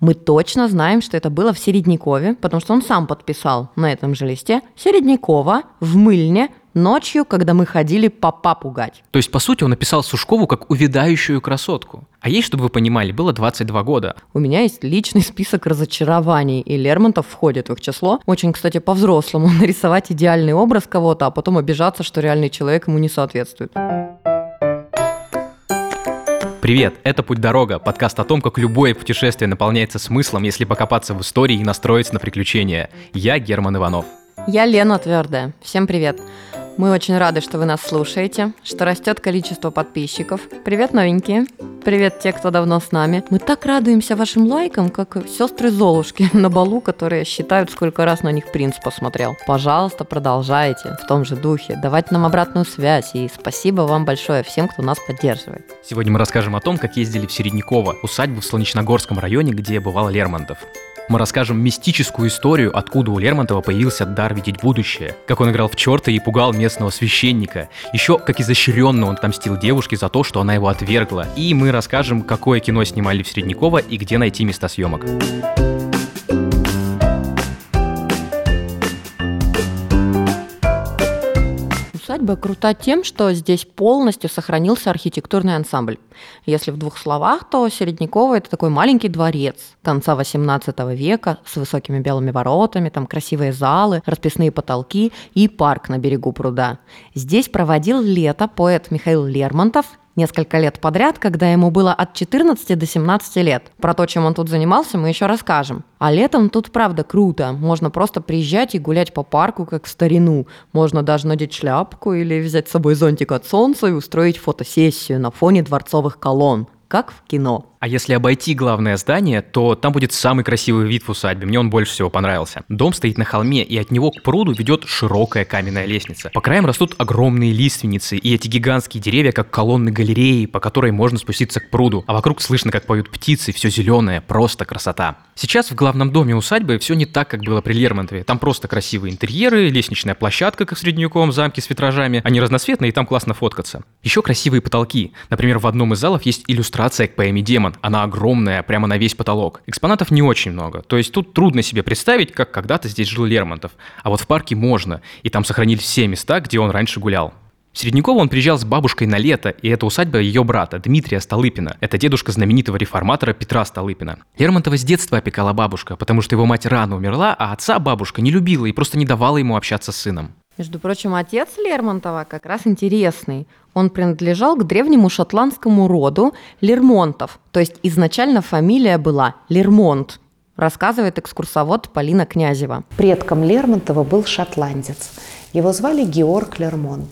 Мы точно знаем, что это было в Середнякове, потому что он сам подписал на этом же листе Середнякова в Мыльне ночью, когда мы ходили папа пугать. То есть, по сути, он написал Сушкову как увядающую красотку. А ей, чтобы вы понимали, было 22 года. У меня есть личный список разочарований, и Лермонтов входит в их число. Очень, кстати, по-взрослому нарисовать идеальный образ кого-то, а потом обижаться, что реальный человек ему не соответствует. Привет, это «Путь-дорога», подкаст о том, как любое путешествие наполняется смыслом, если покопаться в истории и настроиться на приключения. Я Герман Иванов. Я Лена Твердая. Всем привет. Мы очень рады, что вы нас слушаете, что растет количество подписчиков. Привет, новенькие. Привет, те, кто давно с нами. Мы так радуемся вашим лайкам, как сестры Золушки на балу, которые считают, сколько раз на них принц посмотрел. Пожалуйста, продолжайте в том же духе, давать нам обратную связь. И спасибо вам большое всем, кто нас поддерживает. Сегодня мы расскажем о том, как ездили в Середняково, усадьбу в Солнечногорском районе, где бывал Лермонтов мы расскажем мистическую историю, откуда у Лермонтова появился дар видеть будущее, как он играл в черта и пугал местного священника, еще как изощренно он отомстил девушке за то, что она его отвергла, и мы расскажем, какое кино снимали в Среднякова и где найти места съемок. Усадьба крута тем, что здесь полностью сохранился архитектурный ансамбль. Если в двух словах, то Середняково – это такой маленький дворец конца XVIII века с высокими белыми воротами, там красивые залы, расписные потолки и парк на берегу пруда. Здесь проводил лето поэт Михаил Лермонтов несколько лет подряд, когда ему было от 14 до 17 лет. Про то, чем он тут занимался, мы еще расскажем. А летом тут правда круто. Можно просто приезжать и гулять по парку, как в старину. Можно даже надеть шляпку или взять с собой зонтик от солнца и устроить фотосессию на фоне дворцовых колонн, как в кино. А если обойти главное здание, то там будет самый красивый вид в усадьбе. Мне он больше всего понравился. Дом стоит на холме, и от него к пруду ведет широкая каменная лестница. По краям растут огромные лиственницы, и эти гигантские деревья, как колонны галереи, по которой можно спуститься к пруду. А вокруг слышно, как поют птицы, все зеленое, просто красота. Сейчас в главном доме усадьбы все не так, как было при Лермонтове. Там просто красивые интерьеры, лестничная площадка, как в средневековом замке с витражами. Они разноцветные, и там классно фоткаться. Еще красивые потолки. Например, в одном из залов есть иллюстрация к поэме «Демон», она огромная, прямо на весь потолок. Экспонатов не очень много, то есть тут трудно себе представить, как когда-то здесь жил Лермонтов. А вот в парке можно, и там сохранились все места, где он раньше гулял. В Середняково он приезжал с бабушкой на лето, и это усадьба ее брата, Дмитрия Столыпина. Это дедушка знаменитого реформатора Петра Столыпина. Лермонтова с детства опекала бабушка, потому что его мать рано умерла, а отца бабушка не любила и просто не давала ему общаться с сыном. Между прочим, отец Лермонтова как раз интересный. Он принадлежал к древнему шотландскому роду Лермонтов, то есть изначально фамилия была Лермонт, рассказывает экскурсовод Полина Князева. Предком Лермонтова был шотландец. Его звали Георг Лермонт.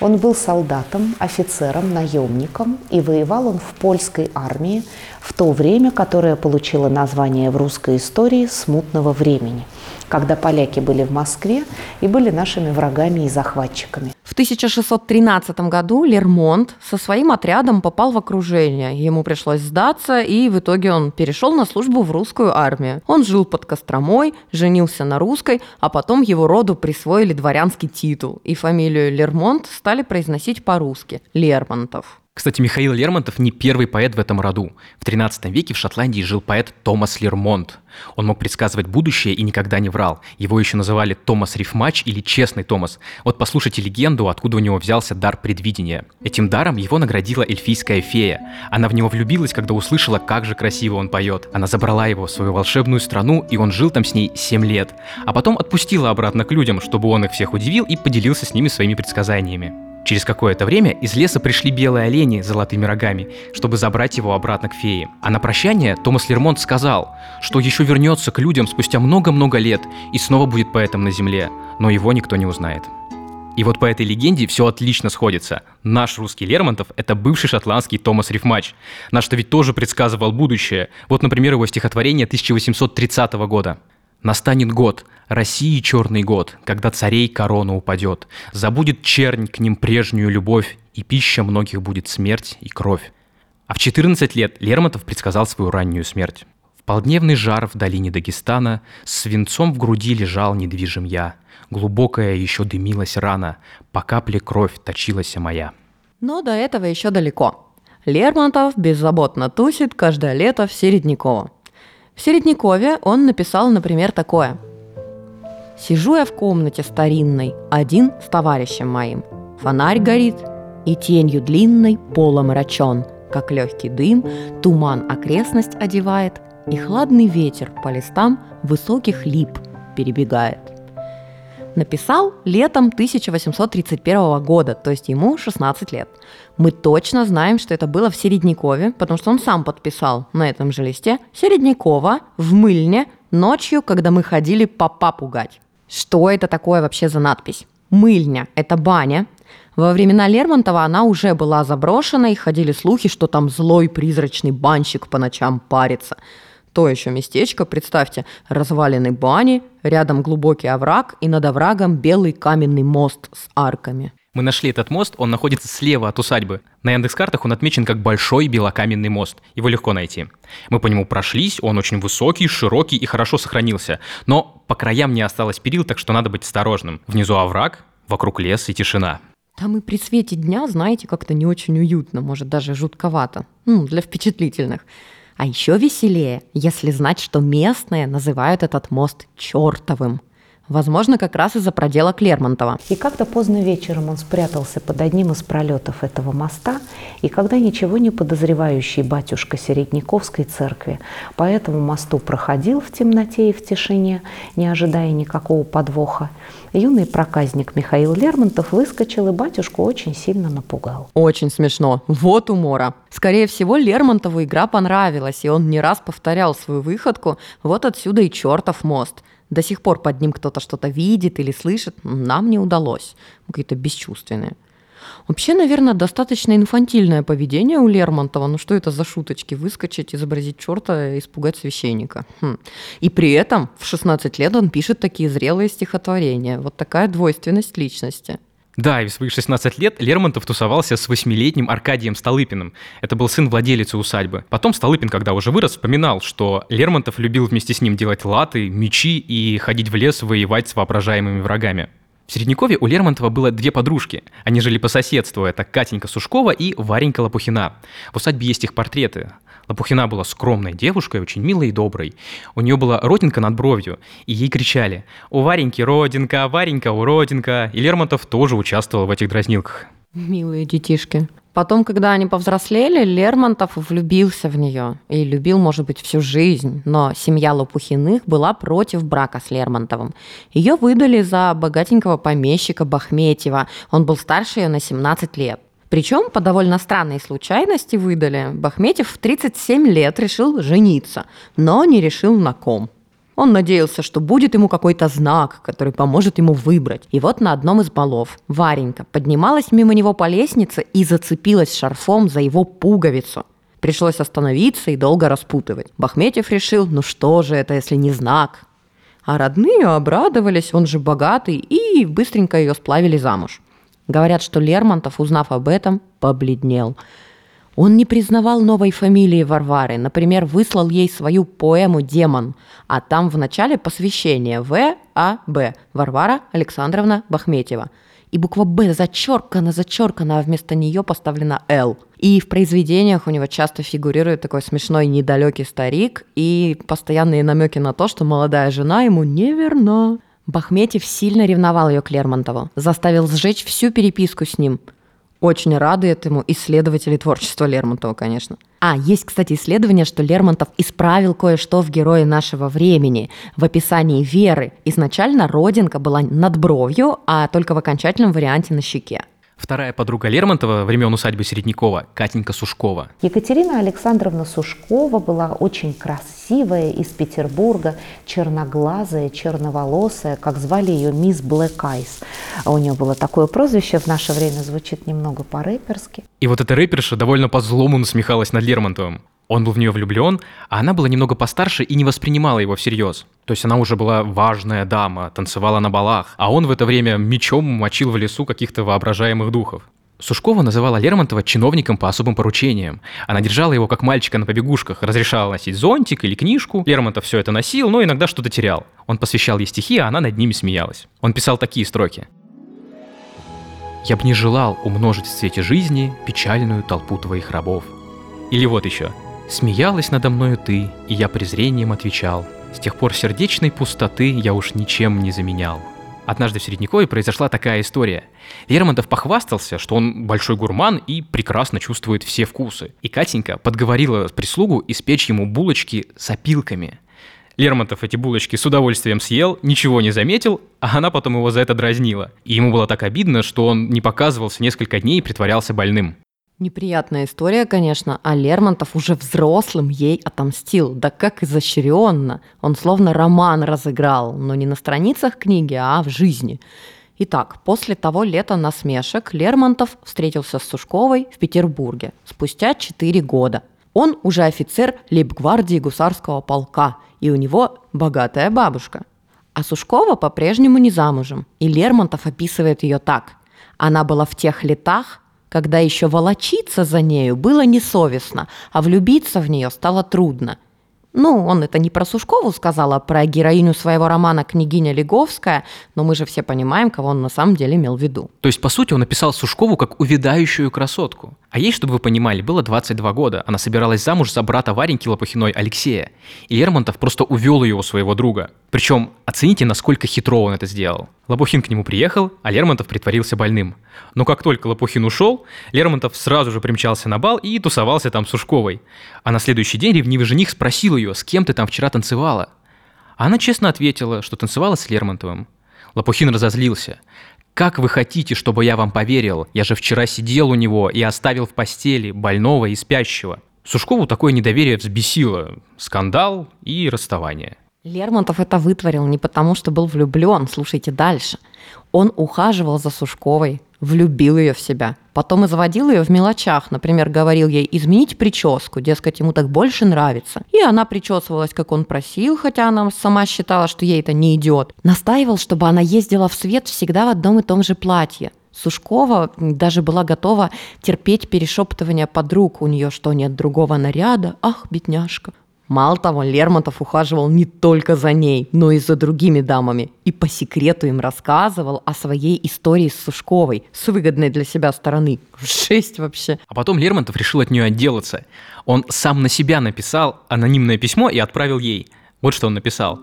Он был солдатом, офицером, наемником, и воевал он в польской армии в то время, которое получило название в русской истории «смутного времени» когда поляки были в Москве и были нашими врагами и захватчиками. В 1613 году Лермонт со своим отрядом попал в окружение. Ему пришлось сдаться, и в итоге он перешел на службу в русскую армию. Он жил под Костромой, женился на русской, а потом его роду присвоили дворянский титул, и фамилию Лермонт стали произносить по-русски – Лермонтов. Кстати, Михаил Лермонтов не первый поэт в этом роду. В 13 веке в Шотландии жил поэт Томас Лермонт. Он мог предсказывать будущее и никогда не врал. Его еще называли Томас Рифмач или Честный Томас. Вот послушайте легенду, откуда у него взялся дар предвидения. Этим даром его наградила эльфийская фея. Она в него влюбилась, когда услышала, как же красиво он поет. Она забрала его в свою волшебную страну, и он жил там с ней 7 лет. А потом отпустила обратно к людям, чтобы он их всех удивил и поделился с ними своими предсказаниями. Через какое-то время из леса пришли белые олени с золотыми рогами, чтобы забрать его обратно к фее. А на прощание Томас Лермонт сказал, что еще вернется к людям спустя много-много лет и снова будет поэтом на земле, но его никто не узнает. И вот по этой легенде все отлично сходится. Наш русский Лермонтов – это бывший шотландский Томас Рифмач. Наш-то ведь тоже предсказывал будущее. Вот, например, его стихотворение 1830 года. «Настанет год, России черный год, когда царей корона упадет, забудет чернь к ним прежнюю любовь, и пища многих будет смерть и кровь. А в 14 лет Лермонтов предсказал свою раннюю смерть. В полдневный жар в долине Дагестана с свинцом в груди лежал недвижим я. Глубокая еще дымилась рана, по капле кровь точилась моя. Но до этого еще далеко. Лермонтов беззаботно тусит каждое лето в Середняково. В Середняковье он написал, например, такое. «Сижу я в комнате старинной, один с товарищем моим. Фонарь горит, и тенью длинной полом рачен, как легкий дым, туман окрестность одевает, и хладный ветер по листам высоких лип перебегает. Написал летом 1831 года, то есть ему 16 лет. Мы точно знаем, что это было в Середнякове, потому что он сам подписал на этом же листе Середнякова в Мыльне ночью, когда мы ходили папа пугать. Что это такое вообще за надпись? Мыльня – это баня, во времена Лермонтова она уже была заброшена, и ходили слухи, что там злой призрачный банщик по ночам парится. То еще местечко, представьте, развалины бани, рядом глубокий овраг, и над оврагом белый каменный мост с арками. Мы нашли этот мост, он находится слева от усадьбы. На Яндекс-картах он отмечен как большой белокаменный мост. Его легко найти. Мы по нему прошлись, он очень высокий, широкий и хорошо сохранился. Но по краям не осталось перил, так что надо быть осторожным. Внизу овраг, вокруг лес и тишина. Там и при свете дня, знаете, как-то не очень уютно, может, даже жутковато. Ну, для впечатлительных. А еще веселее, если знать, что местные называют этот мост чертовым. Возможно, как раз из-за проделок Лермонтова. И как-то поздно вечером он спрятался под одним из пролетов этого моста, и когда ничего не подозревающий батюшка Середняковской церкви по этому мосту проходил в темноте и в тишине, не ожидая никакого подвоха, юный проказник Михаил Лермонтов выскочил и батюшку очень сильно напугал. Очень смешно. Вот умора. Скорее всего, Лермонтову игра понравилась, и он не раз повторял свою выходку. Вот отсюда и чертов мост – до сих пор под ним кто-то что-то видит или слышит, нам не удалось. Какие-то бесчувственные. Вообще, наверное, достаточно инфантильное поведение у Лермонтова. Ну что это за шуточки? Выскочить, изобразить черта, испугать священника. Хм. И при этом в 16 лет он пишет такие зрелые стихотворения. Вот такая двойственность личности. Да, и в свои 16 лет Лермонтов тусовался с восьмилетним Аркадием Столыпиным. Это был сын владелицы усадьбы. Потом Столыпин, когда уже вырос, вспоминал, что Лермонтов любил вместе с ним делать латы, мечи и ходить в лес воевать с воображаемыми врагами. В Середнякове у Лермонтова было две подружки. Они жили по соседству. Это Катенька Сушкова и Варенька Лопухина. В усадьбе есть их портреты. Лопухина была скромной девушкой, очень милой и доброй. У нее была родинка над бровью, и ей кричали «У Вареньки родинка, Варенька уродинка!» И Лермонтов тоже участвовал в этих дразнилках. Милые детишки. Потом, когда они повзрослели, Лермонтов влюбился в нее. И любил, может быть, всю жизнь. Но семья Лопухиных была против брака с Лермонтовым. Ее выдали за богатенького помещика Бахметьева. Он был старше ее на 17 лет. Причем по довольно странной случайности выдали. Бахметьев в 37 лет решил жениться, но не решил на ком. Он надеялся, что будет ему какой-то знак, который поможет ему выбрать. И вот на одном из балов Варенька поднималась мимо него по лестнице и зацепилась шарфом за его пуговицу. Пришлось остановиться и долго распутывать. Бахметьев решил, ну что же это, если не знак? А родные обрадовались, он же богатый, и быстренько ее сплавили замуж. Говорят, что Лермонтов, узнав об этом, побледнел. Он не признавал новой фамилии Варвары, например, выслал ей свою поэму «Демон», а там в начале посвящение В. А. Б. Варвара Александровна Бахметьева. И буква «Б» зачеркана, зачеркана, а вместо нее поставлена «Л». И в произведениях у него часто фигурирует такой смешной недалекий старик и постоянные намеки на то, что молодая жена ему неверна. Бахметьев сильно ревновал ее к Лермонтову, заставил сжечь всю переписку с ним. Очень рады этому исследователи творчества Лермонтова, конечно. А, есть, кстати, исследование, что Лермонтов исправил кое-что в герое нашего времени. В описании Веры изначально родинка была над бровью, а только в окончательном варианте на щеке. Вторая подруга Лермонтова времен усадьбы Середнякова – Катенька Сушкова. Екатерина Александровна Сушкова была очень красивая, из Петербурга, черноглазая, черноволосая, как звали ее мисс Блэк Айс. У нее было такое прозвище, в наше время звучит немного по-рэперски. И вот эта рэперша довольно по-злому насмехалась над Лермонтовым. Он был в нее влюблен, а она была немного постарше и не воспринимала его всерьез. То есть она уже была важная дама, танцевала на балах, а он в это время мечом мочил в лесу каких-то воображаемых духов. Сушкова называла Лермонтова чиновником по особым поручениям. Она держала его как мальчика на побегушках, разрешала носить зонтик или книжку. Лермонтов все это носил, но иногда что-то терял. Он посвящал ей стихи, а она над ними смеялась. Он писал такие строки. «Я б не желал умножить в свете жизни печальную толпу твоих рабов». Или вот еще – Смеялась надо мною ты, и я презрением отвечал. С тех пор сердечной пустоты я уж ничем не заменял. Однажды в Середнякове произошла такая история. Лермонтов похвастался, что он большой гурман и прекрасно чувствует все вкусы. И Катенька подговорила прислугу испечь ему булочки с опилками. Лермонтов эти булочки с удовольствием съел, ничего не заметил, а она потом его за это дразнила. И ему было так обидно, что он не показывался несколько дней и притворялся больным. Неприятная история, конечно, а Лермонтов уже взрослым ей отомстил. Да как изощренно! Он словно роман разыграл, но не на страницах книги, а в жизни. Итак, после того лета насмешек Лермонтов встретился с Сушковой в Петербурге спустя 4 года. Он уже офицер лейб-гвардии гусарского полка, и у него богатая бабушка. А Сушкова по-прежнему не замужем, и Лермонтов описывает ее так. Она была в тех летах, когда еще волочиться за нею было несовестно, а влюбиться в нее стало трудно. Ну, он это не про Сушкову сказал, а про героиню своего романа «Княгиня Леговская», но мы же все понимаем, кого он на самом деле имел в виду. То есть, по сути, он написал Сушкову как увядающую красотку. А ей, чтобы вы понимали, было 22 года. Она собиралась замуж за брата Вареньки Лопухиной Алексея. И Лермонтов просто увел ее у своего друга. Причем оцените, насколько хитро он это сделал. Лопухин к нему приехал, а Лермонтов притворился больным. Но как только Лопухин ушел, Лермонтов сразу же примчался на бал и тусовался там с Ушковой. А на следующий день ревнивый жених спросил ее, с кем ты там вчера танцевала. Она честно ответила, что танцевала с Лермонтовым. Лопухин разозлился. Как вы хотите, чтобы я вам поверил? Я же вчера сидел у него и оставил в постели больного и спящего. Сушкову такое недоверие взбесило. Скандал и расставание. Лермонтов это вытворил не потому, что был влюблен, слушайте дальше. Он ухаживал за Сушковой, влюбил ее в себя. Потом и заводил ее в мелочах. Например, говорил ей изменить прическу, дескать, ему так больше нравится. И она причесывалась, как он просил, хотя она сама считала, что ей это не идет. Настаивал, чтобы она ездила в свет всегда в одном и том же платье. Сушкова даже была готова терпеть перешептывание подруг. У нее что, нет другого наряда? Ах, бедняжка. Мало того, Лермонтов ухаживал не только за ней, но и за другими дамами. И по секрету им рассказывал о своей истории с Сушковой, с выгодной для себя стороны. Шесть вообще. А потом Лермонтов решил от нее отделаться. Он сам на себя написал анонимное письмо и отправил ей. Вот что он написал.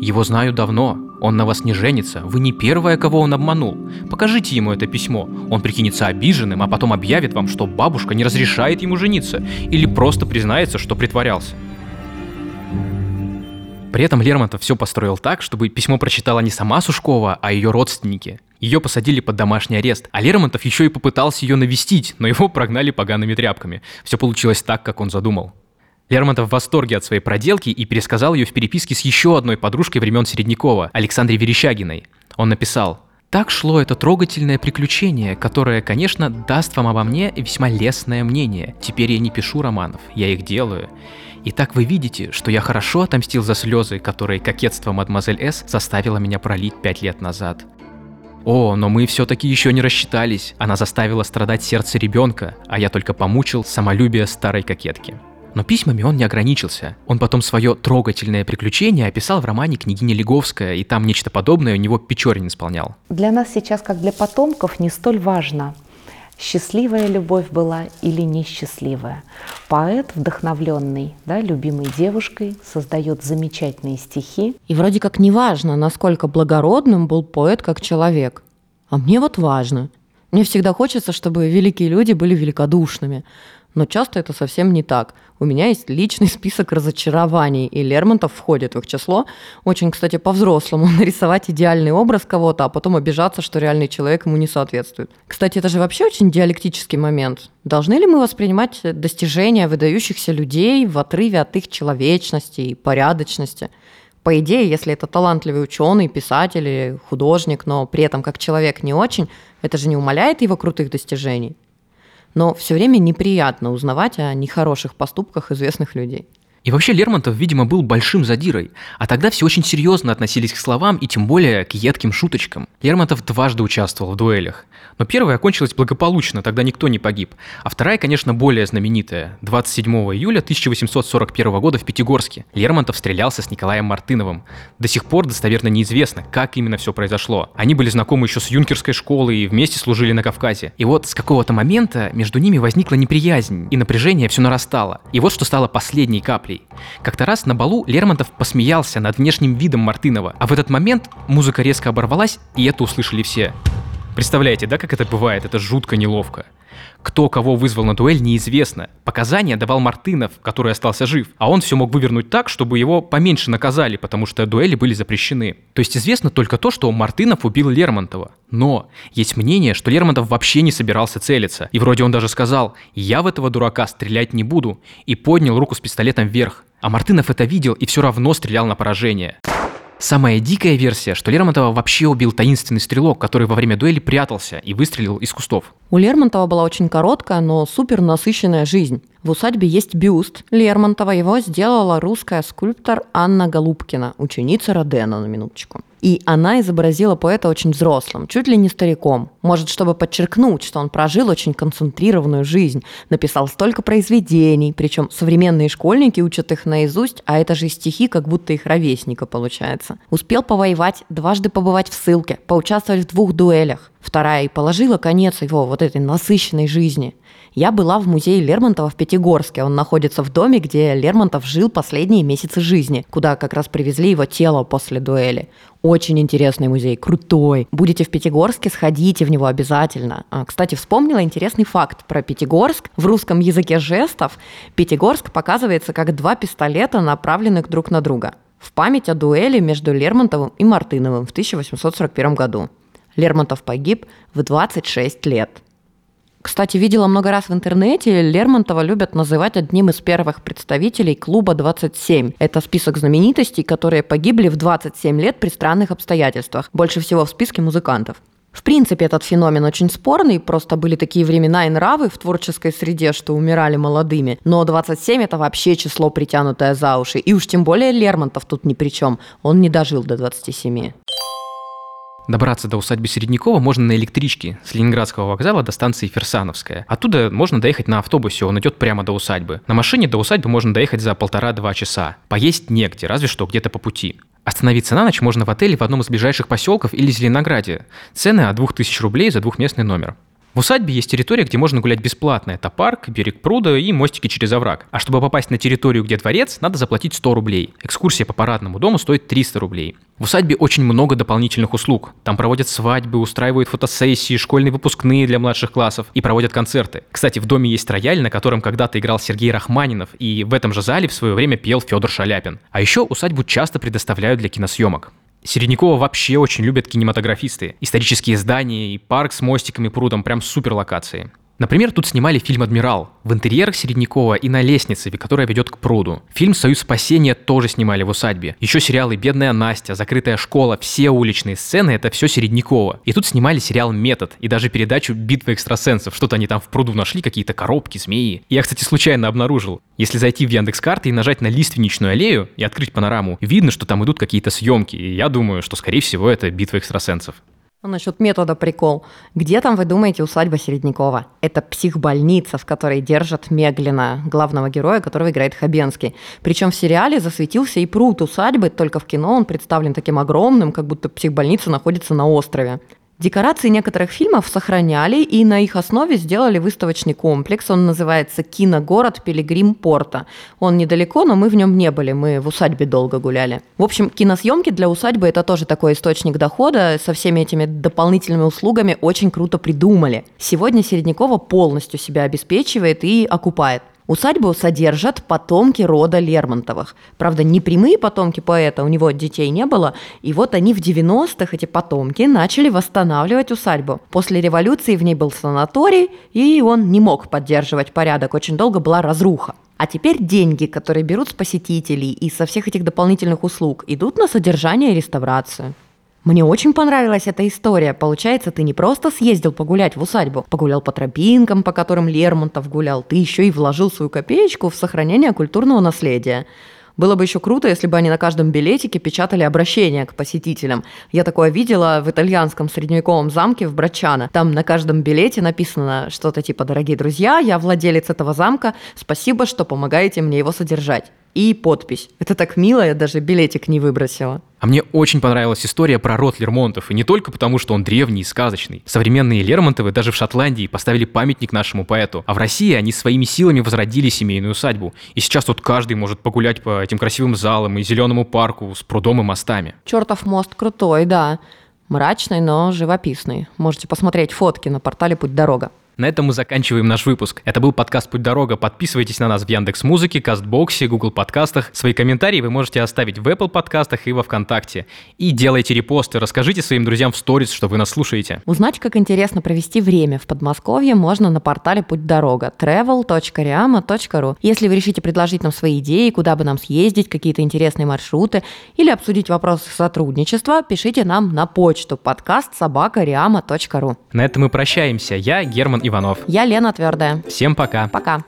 Его знаю давно. Он на вас не женится. Вы не первая, кого он обманул. Покажите ему это письмо. Он прикинется обиженным, а потом объявит вам, что бабушка не разрешает ему жениться. Или просто признается, что притворялся. При этом Лермонтов все построил так, чтобы письмо прочитала не сама Сушкова, а ее родственники. Ее посадили под домашний арест, а Лермонтов еще и попытался ее навестить, но его прогнали погаными тряпками. Все получилось так, как он задумал. Лермонтов в восторге от своей проделки и пересказал ее в переписке с еще одной подружкой времен Середнякова, Александре Верещагиной. Он написал «Так шло это трогательное приключение, которое, конечно, даст вам обо мне весьма лестное мнение. Теперь я не пишу романов, я их делаю. И так вы видите, что я хорошо отомстил за слезы, которые кокетство мадемуазель С заставило меня пролить пять лет назад. О, но мы все-таки еще не рассчитались. Она заставила страдать сердце ребенка, а я только помучил самолюбие старой кокетки. Но письмами он не ограничился. Он потом свое трогательное приключение описал в романе «Княгиня Леговская», и там нечто подобное у него Печорин исполнял. Для нас сейчас, как для потомков, не столь важно, счастливая любовь была или несчастливая. Поэт, вдохновленный да, любимой девушкой, создает замечательные стихи. И вроде как не важно, насколько благородным был поэт как человек. А мне вот важно. Мне всегда хочется, чтобы великие люди были великодушными. Но часто это совсем не так. У меня есть личный список разочарований, и Лермонтов входит в их число. Очень, кстати, по-взрослому нарисовать идеальный образ кого-то, а потом обижаться, что реальный человек ему не соответствует. Кстати, это же вообще очень диалектический момент. Должны ли мы воспринимать достижения выдающихся людей в отрыве от их человечности и порядочности? По идее, если это талантливый ученый, писатель или художник, но при этом как человек не очень, это же не умаляет его крутых достижений но все время неприятно узнавать о нехороших поступках известных людей. И вообще Лермонтов, видимо, был большим задирой, а тогда все очень серьезно относились к словам и тем более к едким шуточкам. Лермонтов дважды участвовал в дуэлях. Но первая окончилась благополучно, тогда никто не погиб. А вторая, конечно, более знаменитая. 27 июля 1841 года в Пятигорске Лермонтов стрелялся с Николаем Мартыновым. До сих пор достоверно неизвестно, как именно все произошло. Они были знакомы еще с юнкерской школы и вместе служили на Кавказе. И вот с какого-то момента между ними возникла неприязнь, и напряжение все нарастало. И вот что стало последней каплей. Как-то раз на балу Лермонтов посмеялся над внешним видом Мартынова, а в этот момент музыка резко оборвалась, и это услышали все. Представляете, да, как это бывает? Это жутко неловко. Кто кого вызвал на дуэль, неизвестно. Показания давал Мартынов, который остался жив, а он все мог вывернуть так, чтобы его поменьше наказали, потому что дуэли были запрещены. То есть известно только то, что Мартынов убил Лермонтова. Но есть мнение, что Лермонтов вообще не собирался целиться. И вроде он даже сказал «я в этого дурака стрелять не буду» и поднял руку с пистолетом вверх. А Мартынов это видел и все равно стрелял на поражение. Самая дикая версия, что Лермонтова вообще убил таинственный стрелок, который во время дуэли прятался и выстрелил из кустов. У Лермонтова была очень короткая, но супер насыщенная жизнь. В усадьбе есть бюст Лермонтова. Его сделала русская скульптор Анна Голубкина, ученица Родена, на минуточку. И она изобразила поэта очень взрослым, чуть ли не стариком. Может, чтобы подчеркнуть, что он прожил очень концентрированную жизнь, написал столько произведений, причем современные школьники учат их наизусть, а это же стихи, как будто их ровесника получается. Успел повоевать, дважды побывать в ссылке, поучаствовать в двух дуэлях. Вторая и положила конец его вот этой насыщенной жизни. Я была в музее Лермонтова в Пятигорске. Он находится в доме, где Лермонтов жил последние месяцы жизни, куда как раз привезли его тело после дуэли. Очень интересный музей, крутой. Будете в Пятигорске, сходите в него обязательно. А, кстати, вспомнила интересный факт про Пятигорск. В русском языке жестов Пятигорск показывается как два пистолета, направленных друг на друга. В память о дуэли между Лермонтовым и Мартыновым в 1841 году. Лермонтов погиб в 26 лет. Кстати, видела много раз в интернете, Лермонтова любят называть одним из первых представителей клуба 27. Это список знаменитостей, которые погибли в 27 лет при странных обстоятельствах. Больше всего в списке музыкантов. В принципе, этот феномен очень спорный, просто были такие времена и нравы в творческой среде, что умирали молодыми. Но 27 – это вообще число, притянутое за уши. И уж тем более Лермонтов тут ни при чем. Он не дожил до 27. Добраться до усадьбы Середнякова можно на электричке с Ленинградского вокзала до станции Ферсановская. Оттуда можно доехать на автобусе, он идет прямо до усадьбы. На машине до усадьбы можно доехать за полтора-два часа. Поесть негде, разве что где-то по пути. Остановиться на ночь можно в отеле в одном из ближайших поселков или Зеленограде. Цены от 2000 рублей за двухместный номер. В усадьбе есть территория, где можно гулять бесплатно. Это парк, берег пруда и мостики через овраг. А чтобы попасть на территорию, где дворец, надо заплатить 100 рублей. Экскурсия по парадному дому стоит 300 рублей. В усадьбе очень много дополнительных услуг. Там проводят свадьбы, устраивают фотосессии, школьные выпускные для младших классов и проводят концерты. Кстати, в доме есть рояль, на котором когда-то играл Сергей Рахманинов, и в этом же зале в свое время пел Федор Шаляпин. А еще усадьбу часто предоставляют для киносъемок. Середнякова вообще очень любят кинематографисты. Исторические здания и парк с мостиками прудом прям супер локации. Например, тут снимали фильм «Адмирал» в интерьерах Середнякова и на лестнице, которая ведет к пруду. Фильм «Союз спасения» тоже снимали в усадьбе. Еще сериалы «Бедная Настя», «Закрытая школа», все уличные сцены — это все Середнякова. И тут снимали сериал «Метод» и даже передачу «Битва экстрасенсов». Что-то они там в пруду нашли, какие-то коробки, змеи. Я, кстати, случайно обнаружил. Если зайти в Яндекс.Карты и нажать на лиственничную аллею и открыть панораму, видно, что там идут какие-то съемки. И я думаю, что, скорее всего, это «Битва экстрасенсов». А насчет метода прикол. Где там, вы думаете, усадьба Середнякова? Это психбольница, в которой держат Меглина, главного героя, которого играет Хабенский. Причем в сериале засветился и пруд усадьбы, только в кино он представлен таким огромным, как будто психбольница находится на острове. Декорации некоторых фильмов сохраняли и на их основе сделали выставочный комплекс. Он называется «Киногород Пилигрим Порта». Он недалеко, но мы в нем не были, мы в усадьбе долго гуляли. В общем, киносъемки для усадьбы – это тоже такой источник дохода. Со всеми этими дополнительными услугами очень круто придумали. Сегодня Середнякова полностью себя обеспечивает и окупает. Усадьбу содержат потомки рода Лермонтовых. Правда, не прямые потомки поэта, у него детей не было. И вот они в 90-х, эти потомки, начали восстанавливать усадьбу. После революции в ней был санаторий, и он не мог поддерживать порядок. Очень долго была разруха. А теперь деньги, которые берут с посетителей и со всех этих дополнительных услуг, идут на содержание и реставрацию. Мне очень понравилась эта история. Получается, ты не просто съездил погулять в усадьбу, погулял по тропинкам, по которым Лермонтов гулял, ты еще и вложил свою копеечку в сохранение культурного наследия. Было бы еще круто, если бы они на каждом билетике печатали обращение к посетителям. Я такое видела в итальянском средневековом замке в Брачано. Там на каждом билете написано что-то типа «Дорогие друзья, я владелец этого замка, спасибо, что помогаете мне его содержать» и подпись. Это так мило, я даже билетик не выбросила. А мне очень понравилась история про род Лермонтов, и не только потому, что он древний и сказочный. Современные Лермонтовы даже в Шотландии поставили памятник нашему поэту, а в России они своими силами возродили семейную усадьбу. И сейчас тут каждый может погулять по этим красивым залам и зеленому парку с прудом и мостами. Чертов мост крутой, да. Мрачный, но живописный. Можете посмотреть фотки на портале «Путь дорога». На этом мы заканчиваем наш выпуск. Это был подкаст «Путь дорога». Подписывайтесь на нас в Яндекс Музыке, Кастбоксе, Google подкастах. Свои комментарии вы можете оставить в Apple подкастах и во Вконтакте. И делайте репосты, расскажите своим друзьям в сторис, что вы нас слушаете. Узнать, как интересно провести время в Подмосковье, можно на портале «Путь дорога» travel.riama.ru. Если вы решите предложить нам свои идеи, куда бы нам съездить, какие-то интересные маршруты или обсудить вопросы сотрудничества, пишите нам на почту подкаст собака.riama.ru. На этом мы прощаемся. Я Герман Иванов. Я Лена Твердая. Всем пока. Пока.